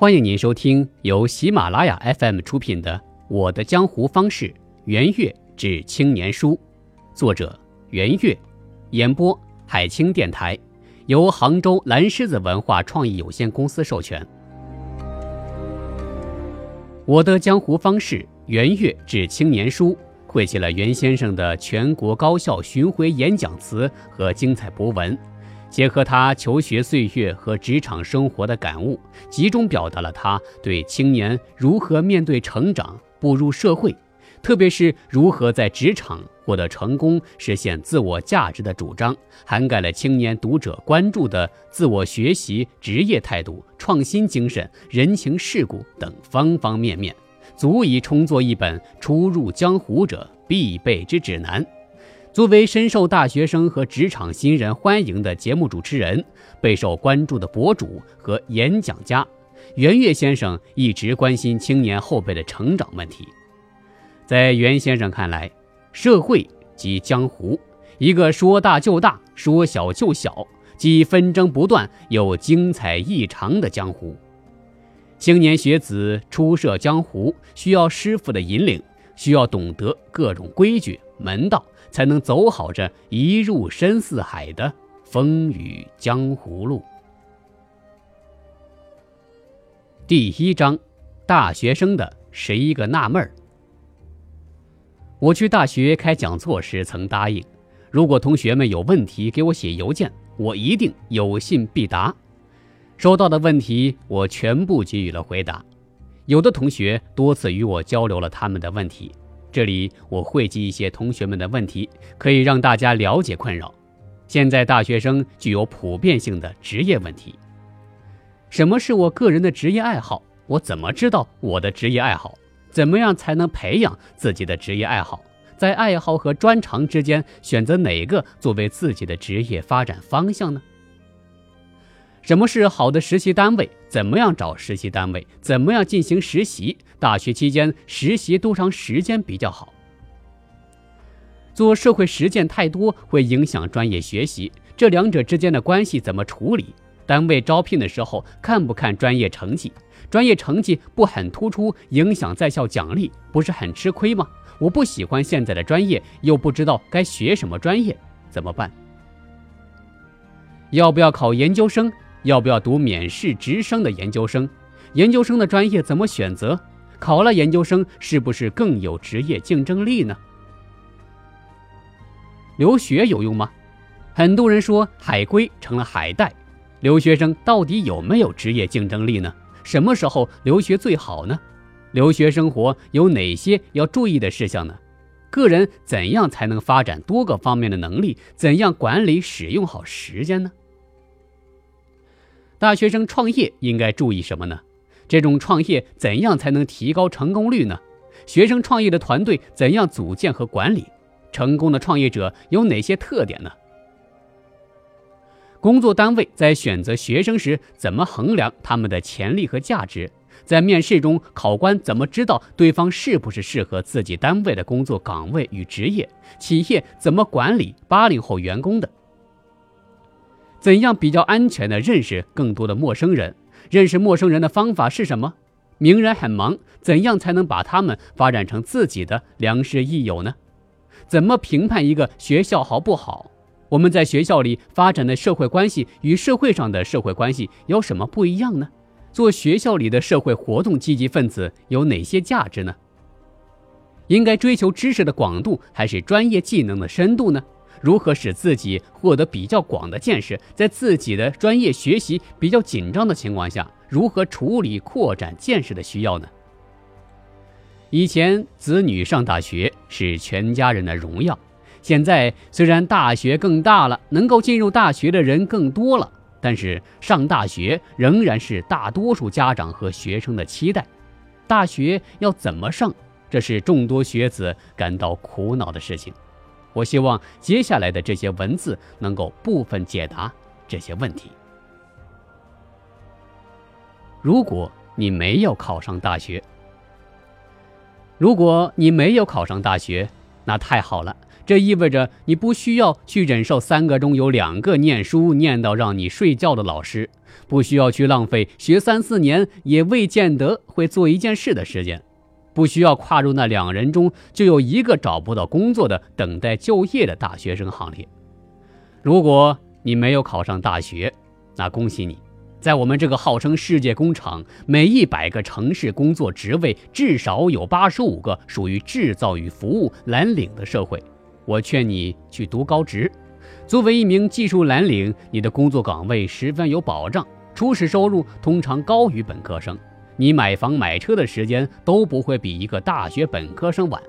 欢迎您收听由喜马拉雅 FM 出品的《我的江湖方式·元月至青年书》，作者元月，演播海清电台，由杭州蓝狮子文化创意有限公司授权。《我的江湖方式·元月至青年书》汇集了袁先生的全国高校巡回演讲词和精彩博文。结合他求学岁月和职场生活的感悟，集中表达了他对青年如何面对成长、步入社会，特别是如何在职场获得成功、实现自我价值的主张，涵盖了青年读者关注的自我学习、职业态度、创新精神、人情世故等方方面面，足以充作一本初入江湖者必备之指南。作为深受大学生和职场新人欢迎的节目主持人，备受关注的博主和演讲家，袁岳先生一直关心青年后辈的成长问题。在袁先生看来，社会即江湖，一个说大就大、说小就小，既纷争不断又精彩异常的江湖。青年学子初涉江湖，需要师傅的引领，需要懂得各种规矩门道。才能走好这一入深似海的风雨江湖路。第一章，大学生的十一个纳闷儿。我去大学开讲座时曾答应，如果同学们有问题给我写邮件，我一定有信必答。收到的问题我全部给予了回答，有的同学多次与我交流了他们的问题。这里我汇集一些同学们的问题，可以让大家了解困扰。现在大学生具有普遍性的职业问题。什么是我个人的职业爱好？我怎么知道我的职业爱好？怎么样才能培养自己的职业爱好？在爱好和专长之间选择哪个作为自己的职业发展方向呢？什么是好的实习单位？怎么样找实习单位？怎么样进行实习？大学期间实习多长时间比较好？做社会实践太多会影响专业学习，这两者之间的关系怎么处理？单位招聘的时候看不看专业成绩？专业成绩不很突出，影响在校奖励，不是很吃亏吗？我不喜欢现在的专业，又不知道该学什么专业，怎么办？要不要考研究生？要不要读免试直升的研究生？研究生的专业怎么选择？考了研究生是不是更有职业竞争力呢？留学有用吗？很多人说海归成了海带，留学生到底有没有职业竞争力呢？什么时候留学最好呢？留学生活有哪些要注意的事项呢？个人怎样才能发展多个方面的能力？怎样管理使用好时间呢？大学生创业应该注意什么呢？这种创业怎样才能提高成功率呢？学生创业的团队怎样组建和管理？成功的创业者有哪些特点呢？工作单位在选择学生时怎么衡量他们的潜力和价值？在面试中，考官怎么知道对方是不是适合自己单位的工作岗位与职业？企业怎么管理八零后员工的？怎样比较安全的认识更多的陌生人？认识陌生人的方法是什么？名人很忙，怎样才能把他们发展成自己的良师益友呢？怎么评判一个学校好不好？我们在学校里发展的社会关系与社会上的社会关系有什么不一样呢？做学校里的社会活动积极分子有哪些价值呢？应该追求知识的广度还是专业技能的深度呢？如何使自己获得比较广的见识？在自己的专业学习比较紧张的情况下，如何处理扩展见识的需要呢？以前子女上大学是全家人的荣耀，现在虽然大学更大了，能够进入大学的人更多了，但是上大学仍然是大多数家长和学生的期待。大学要怎么上？这是众多学子感到苦恼的事情。我希望接下来的这些文字能够部分解答这些问题。如果你没有考上大学，如果你没有考上大学，那太好了，这意味着你不需要去忍受三个中有两个念书念到让你睡觉的老师，不需要去浪费学三四年也未见得会做一件事的时间，不需要跨入那两人中就有一个找不到工作的等待就业的大学生行列。如果你没有考上大学，那恭喜你。在我们这个号称世界工厂，每一百个城市工作职位至少有八十五个属于制造与服务蓝领的社会，我劝你去读高职。作为一名技术蓝领，你的工作岗位十分有保障，初始收入通常高于本科生，你买房买车的时间都不会比一个大学本科生晚。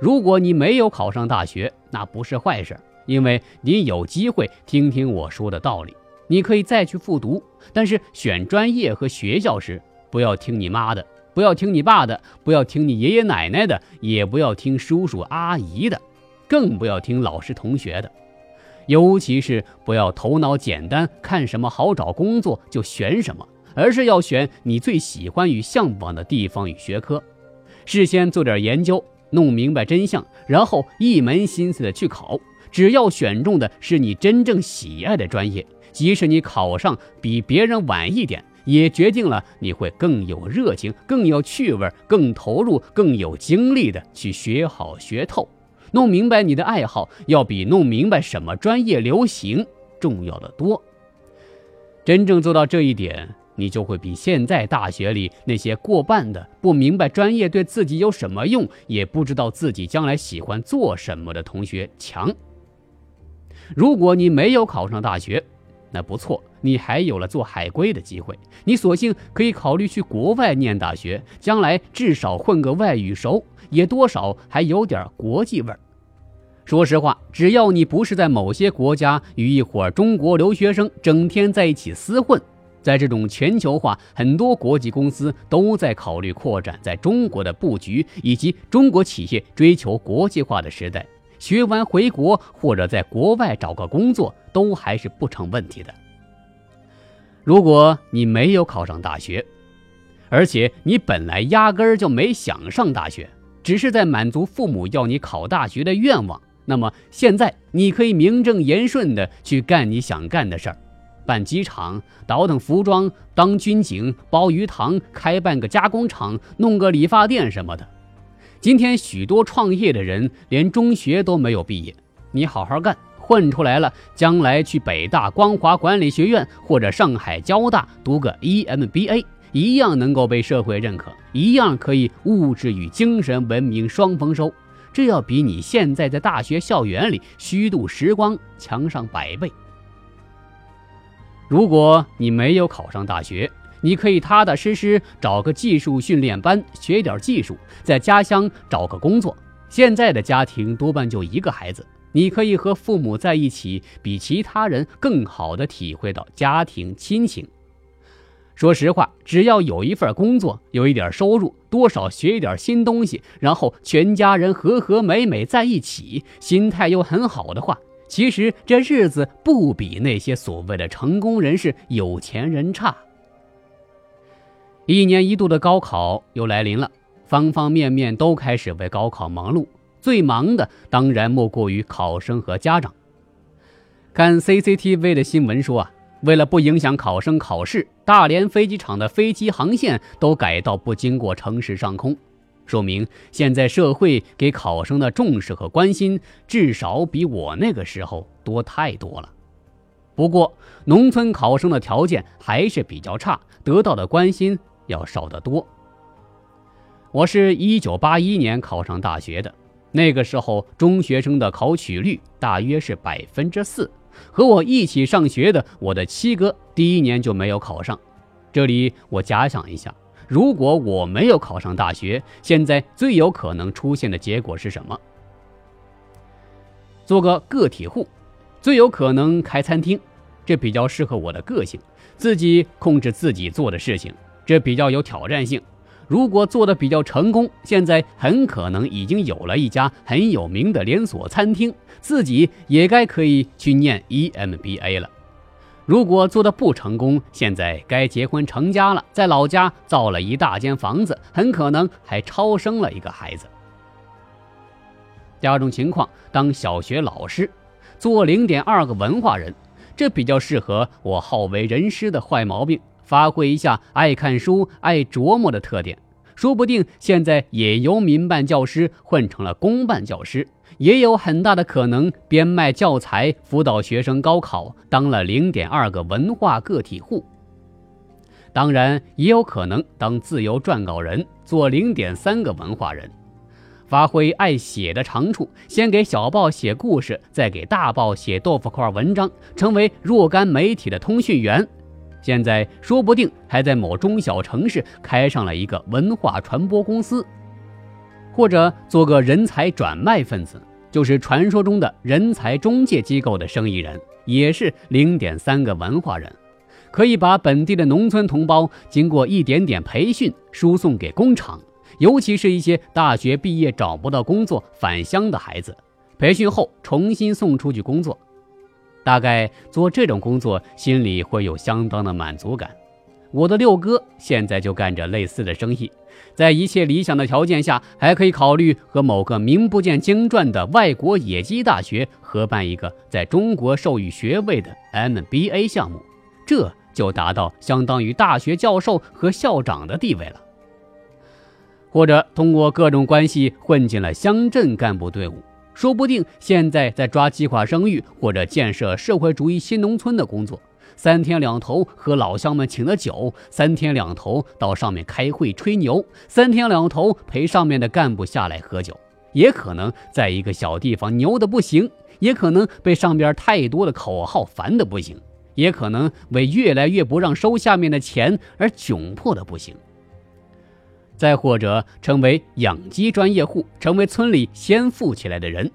如果你没有考上大学，那不是坏事，因为你有机会听听我说的道理。你可以再去复读，但是选专业和学校时，不要听你妈的，不要听你爸的，不要听你爷爷奶奶的，也不要听叔叔阿姨的，更不要听老师同学的，尤其是不要头脑简单，看什么好找工作就选什么，而是要选你最喜欢与向往的地方与学科，事先做点研究，弄明白真相，然后一门心思的去考，只要选中的是你真正喜爱的专业。即使你考上比别人晚一点，也决定了你会更有热情、更有趣味、更投入、更有精力的去学好学透，弄明白你的爱好，要比弄明白什么专业流行重要的多。真正做到这一点，你就会比现在大学里那些过半的不明白专业对自己有什么用，也不知道自己将来喜欢做什么的同学强。如果你没有考上大学，那不错，你还有了做海归的机会。你索性可以考虑去国外念大学，将来至少混个外语熟，也多少还有点国际味儿。说实话，只要你不是在某些国家与一伙中国留学生整天在一起厮混，在这种全球化、很多国际公司都在考虑扩展在中国的布局，以及中国企业追求国际化的时代。学完回国或者在国外找个工作都还是不成问题的。如果你没有考上大学，而且你本来压根儿就没想上大学，只是在满足父母要你考大学的愿望，那么现在你可以名正言顺的去干你想干的事儿：办机场、倒腾服装、当军警、包鱼塘、开办个加工厂、弄个理发店什么的。今天许多创业的人连中学都没有毕业，你好好干，混出来了，将来去北大光华管理学院或者上海交大读个 EMBA，一样能够被社会认可，一样可以物质与精神文明双丰收。这要比你现在在大学校园里虚度时光强上百倍。如果你没有考上大学，你可以踏踏实实找个技术训练班学点技术，在家乡找个工作。现在的家庭多半就一个孩子，你可以和父母在一起，比其他人更好的体会到家庭亲情。说实话，只要有一份工作，有一点收入，多少学一点新东西，然后全家人和和美美在一起，心态又很好的话，其实这日子不比那些所谓的成功人士、有钱人差。一年一度的高考又来临了，方方面面都开始为高考忙碌。最忙的当然莫过于考生和家长。看 CCTV 的新闻说啊，为了不影响考生考试，大连飞机场的飞机航线都改到不经过城市上空，说明现在社会给考生的重视和关心，至少比我那个时候多太多了。不过，农村考生的条件还是比较差，得到的关心。要少得多。我是一九八一年考上大学的，那个时候中学生的考取率大约是百分之四。和我一起上学的我的七哥，第一年就没有考上。这里我假想一下，如果我没有考上大学，现在最有可能出现的结果是什么？做个个体户，最有可能开餐厅，这比较适合我的个性，自己控制自己做的事情。这比较有挑战性，如果做的比较成功，现在很可能已经有了一家很有名的连锁餐厅，自己也该可以去念 EMBA 了。如果做的不成功，现在该结婚成家了，在老家造了一大间房子，很可能还超生了一个孩子。第二种情况，当小学老师，做零点二个文化人，这比较适合我好为人师的坏毛病，发挥一下爱看书、爱琢磨的特点。说不定现在也由民办教师混成了公办教师，也有很大的可能编卖教材辅导学生高考，当了零点二个文化个体户。当然，也有可能当自由撰稿人，做零点三个文化人，发挥爱写的长处，先给小报写故事，再给大报写豆腐块文章，成为若干媒体的通讯员。现在说不定还在某中小城市开上了一个文化传播公司，或者做个人才转卖分子，就是传说中的人才中介机构的生意人，也是零点三个文化人，可以把本地的农村同胞经过一点点培训输送给工厂，尤其是一些大学毕业找不到工作返乡的孩子，培训后重新送出去工作。大概做这种工作，心里会有相当的满足感。我的六哥现在就干着类似的生意，在一切理想的条件下，还可以考虑和某个名不见经传的外国野鸡大学合办一个在中国授予学位的 MBA 项目，这就达到相当于大学教授和校长的地位了。或者通过各种关系混进了乡镇干部队伍。说不定现在在抓计划生育或者建设社会主义新农村的工作，三天两头喝老乡们请的酒，三天两头到上面开会吹牛，三天两头陪上面的干部下来喝酒，也可能在一个小地方牛的不行，也可能被上边太多的口号烦的不行，也可能为越来越不让收下面的钱而窘迫的不行。再或者成为养鸡专业户，成为村里先富起来的人，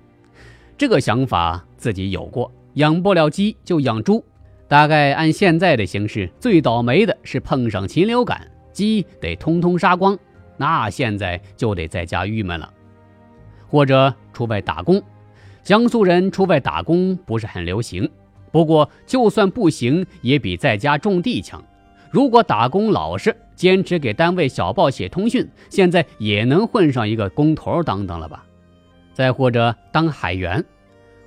这个想法自己有过。养不了鸡就养猪，大概按现在的形势，最倒霉的是碰上禽流感，鸡得通通杀光，那现在就得在家郁闷了。或者出外打工，江苏人出外打工不是很流行，不过就算不行，也比在家种地强。如果打工老实，坚持给单位小报写通讯，现在也能混上一个工头当当了吧？再或者当海员，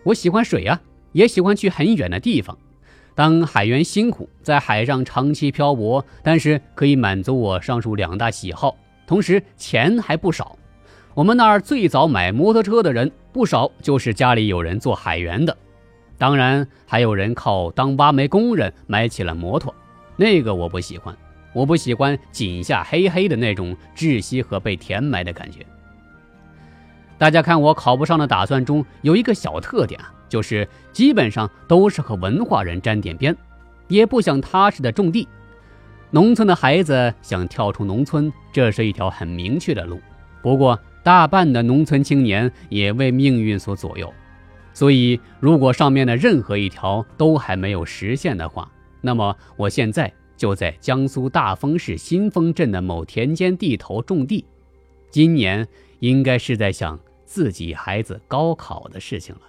我喜欢水啊，也喜欢去很远的地方。当海员辛苦，在海上长期漂泊，但是可以满足我上述两大喜好，同时钱还不少。我们那儿最早买摩托车的人不少，就是家里有人做海员的。当然，还有人靠当挖煤工人买起了摩托。那个我不喜欢，我不喜欢井下黑黑的那种窒息和被填埋的感觉。大家看我考不上的打算中有一个小特点啊，就是基本上都是和文化人沾点边，也不想踏实的种地。农村的孩子想跳出农村，这是一条很明确的路。不过大半的农村青年也为命运所左右，所以如果上面的任何一条都还没有实现的话，那么，我现在就在江苏大丰市新丰镇的某田间地头种地。今年应该是在想自己孩子高考的事情了。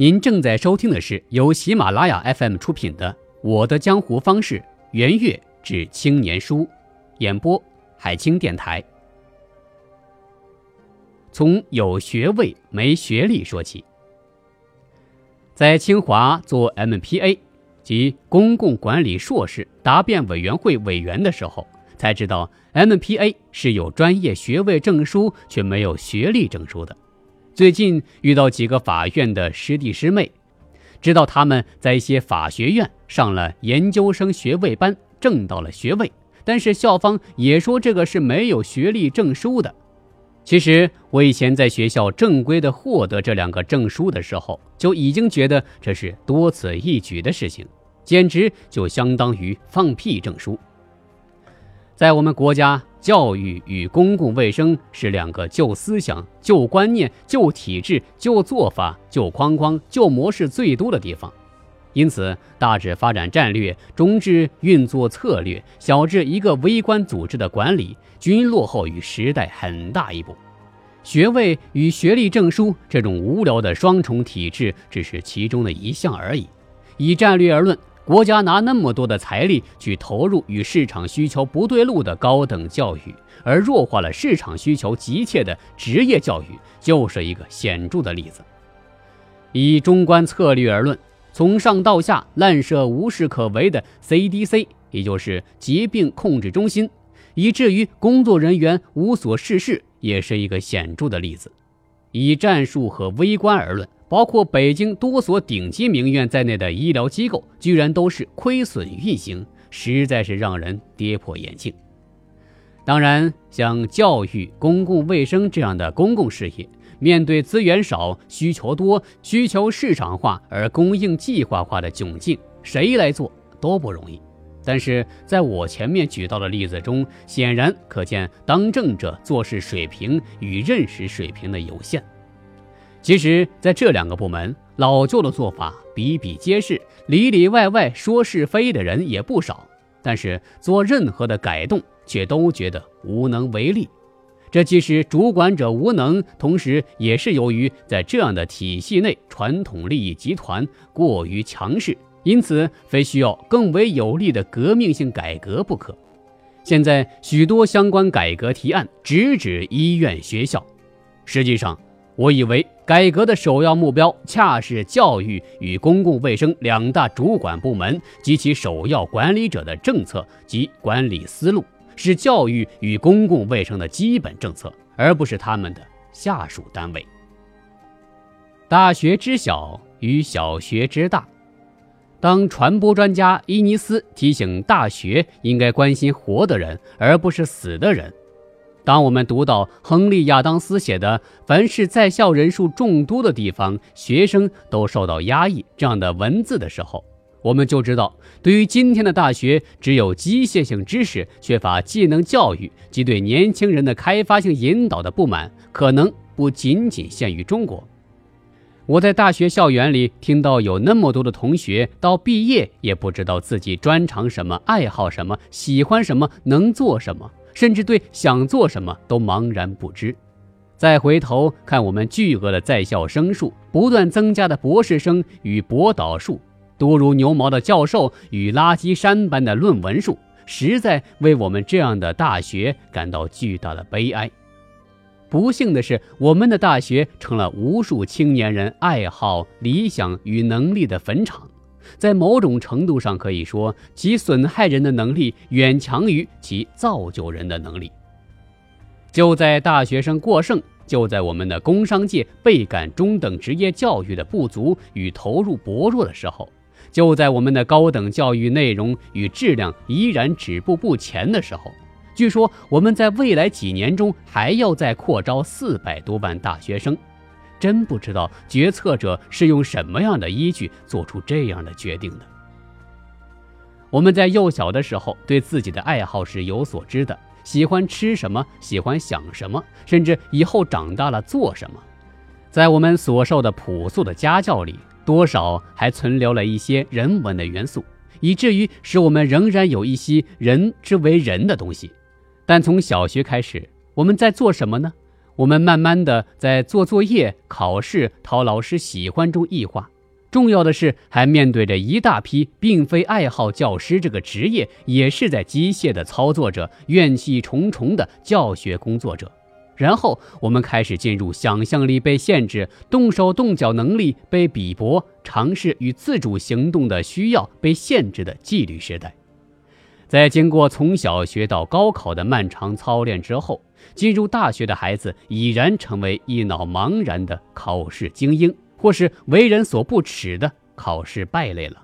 您正在收听的是由喜马拉雅 FM 出品的《我的江湖方式·圆月之青年书》，演播海清电台。从有学位没学历说起，在清华做 MPA。及公共管理硕士答辩委员会委员的时候，才知道 MPA 是有专业学位证书却没有学历证书的。最近遇到几个法院的师弟师妹，知道他们在一些法学院上了研究生学位班，挣到了学位，但是校方也说这个是没有学历证书的。其实我以前在学校正规的获得这两个证书的时候，就已经觉得这是多此一举的事情。简直就相当于放屁证书。在我们国家，教育与公共卫生是两个旧思想、旧观念、旧体制、旧做法、旧框框、旧模式最多的地方，因此，大至发展战略，中至运作策略，小至一个微观组织的管理，均落后于时代很大一步。学位与学历证书这种无聊的双重体制，只是其中的一项而已。以战略而论。国家拿那么多的财力去投入与市场需求不对路的高等教育，而弱化了市场需求急切的职业教育，就是一个显著的例子。以中观策略而论，从上到下滥设无事可为的 CDC，也就是疾病控制中心，以至于工作人员无所事事，也是一个显著的例子。以战术和微观而论，包括北京多所顶级名院在内的医疗机构，居然都是亏损运行，实在是让人跌破眼镜。当然，像教育、公共卫生这样的公共事业，面对资源少、需求多、需求市场化而供应计划化的窘境，谁来做都不容易。但是，在我前面举到的例子中，显然可见当政者做事水平与认识水平的有限。其实，在这两个部门，老旧的做法比比皆是，里里外外说是非的人也不少。但是，做任何的改动，却都觉得无能为力。这既是主管者无能，同时也是由于在这样的体系内，传统利益集团过于强势，因此非需要更为有力的革命性改革不可。现在许多相关改革提案直指医院、学校，实际上。我以为改革的首要目标，恰是教育与公共卫生两大主管部门及其首要管理者的政策及管理思路，是教育与公共卫生的基本政策，而不是他们的下属单位。大学之小与小学之大，当传播专家伊尼斯提醒大学应该关心活的人，而不是死的人。当我们读到亨利·亚当斯写的“凡是在校人数众多的地方，学生都受到压抑”这样的文字的时候，我们就知道，对于今天的大学只有机械性知识、缺乏技能教育及对年轻人的开发性引导的不满，可能不仅仅限于中国。我在大学校园里听到有那么多的同学到毕业也不知道自己专长什么、爱好什么、喜欢什么、能做什么。甚至对想做什么都茫然不知。再回头看我们巨额的在校生数、不断增加的博士生与博导数、多如牛毛的教授与垃圾山般的论文数，实在为我们这样的大学感到巨大的悲哀。不幸的是，我们的大学成了无数青年人爱好、理想与能力的坟场。在某种程度上可以说，其损害人的能力远强于其造就人的能力。就在大学生过剩，就在我们的工商界倍感中等职业教育的不足与投入薄弱的时候，就在我们的高等教育内容与质量依然止步不前的时候，据说我们在未来几年中还要再扩招四百多万大学生。真不知道决策者是用什么样的依据做出这样的决定的。我们在幼小的时候对自己的爱好是有所知的，喜欢吃什么，喜欢想什么，甚至以后长大了做什么，在我们所受的朴素的家教里，多少还存留了一些人文的元素，以至于使我们仍然有一些人之为人的东西。但从小学开始，我们在做什么呢？我们慢慢的在做作业、考试、讨老师喜欢中异化。重要的是，还面对着一大批并非爱好教师这个职业，也是在机械的操作着、怨气重重的教学工作者。然后，我们开始进入想象力被限制、动手动脚能力被鄙薄、尝试与自主行动的需要被限制的纪律时代。在经过从小学到高考的漫长操练之后，进入大学的孩子已然成为一脑茫然的考试精英，或是为人所不齿的考试败类了。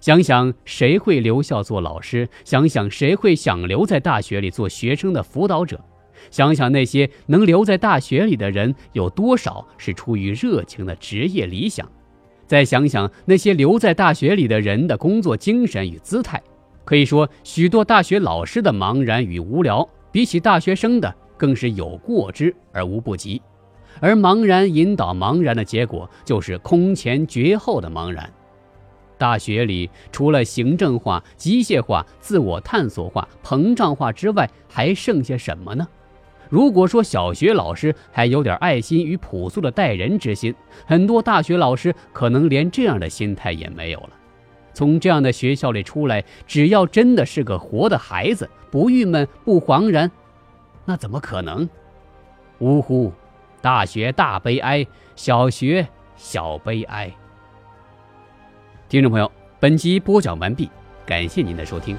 想想谁会留校做老师？想想谁会想留在大学里做学生的辅导者？想想那些能留在大学里的人有多少是出于热情的职业理想？再想想那些留在大学里的人的工作精神与姿态。可以说，许多大学老师的茫然与无聊，比起大学生的更是有过之而无不及。而茫然引导茫然的结果，就是空前绝后的茫然。大学里除了行政化、机械化、自我探索化、膨胀化之外，还剩下什么呢？如果说小学老师还有点爱心与朴素的待人之心，很多大学老师可能连这样的心态也没有了。从这样的学校里出来，只要真的是个活的孩子，不郁闷不惶然，那怎么可能？呜呼！大学大悲哀，小学小悲哀。听众朋友，本集播讲完毕，感谢您的收听。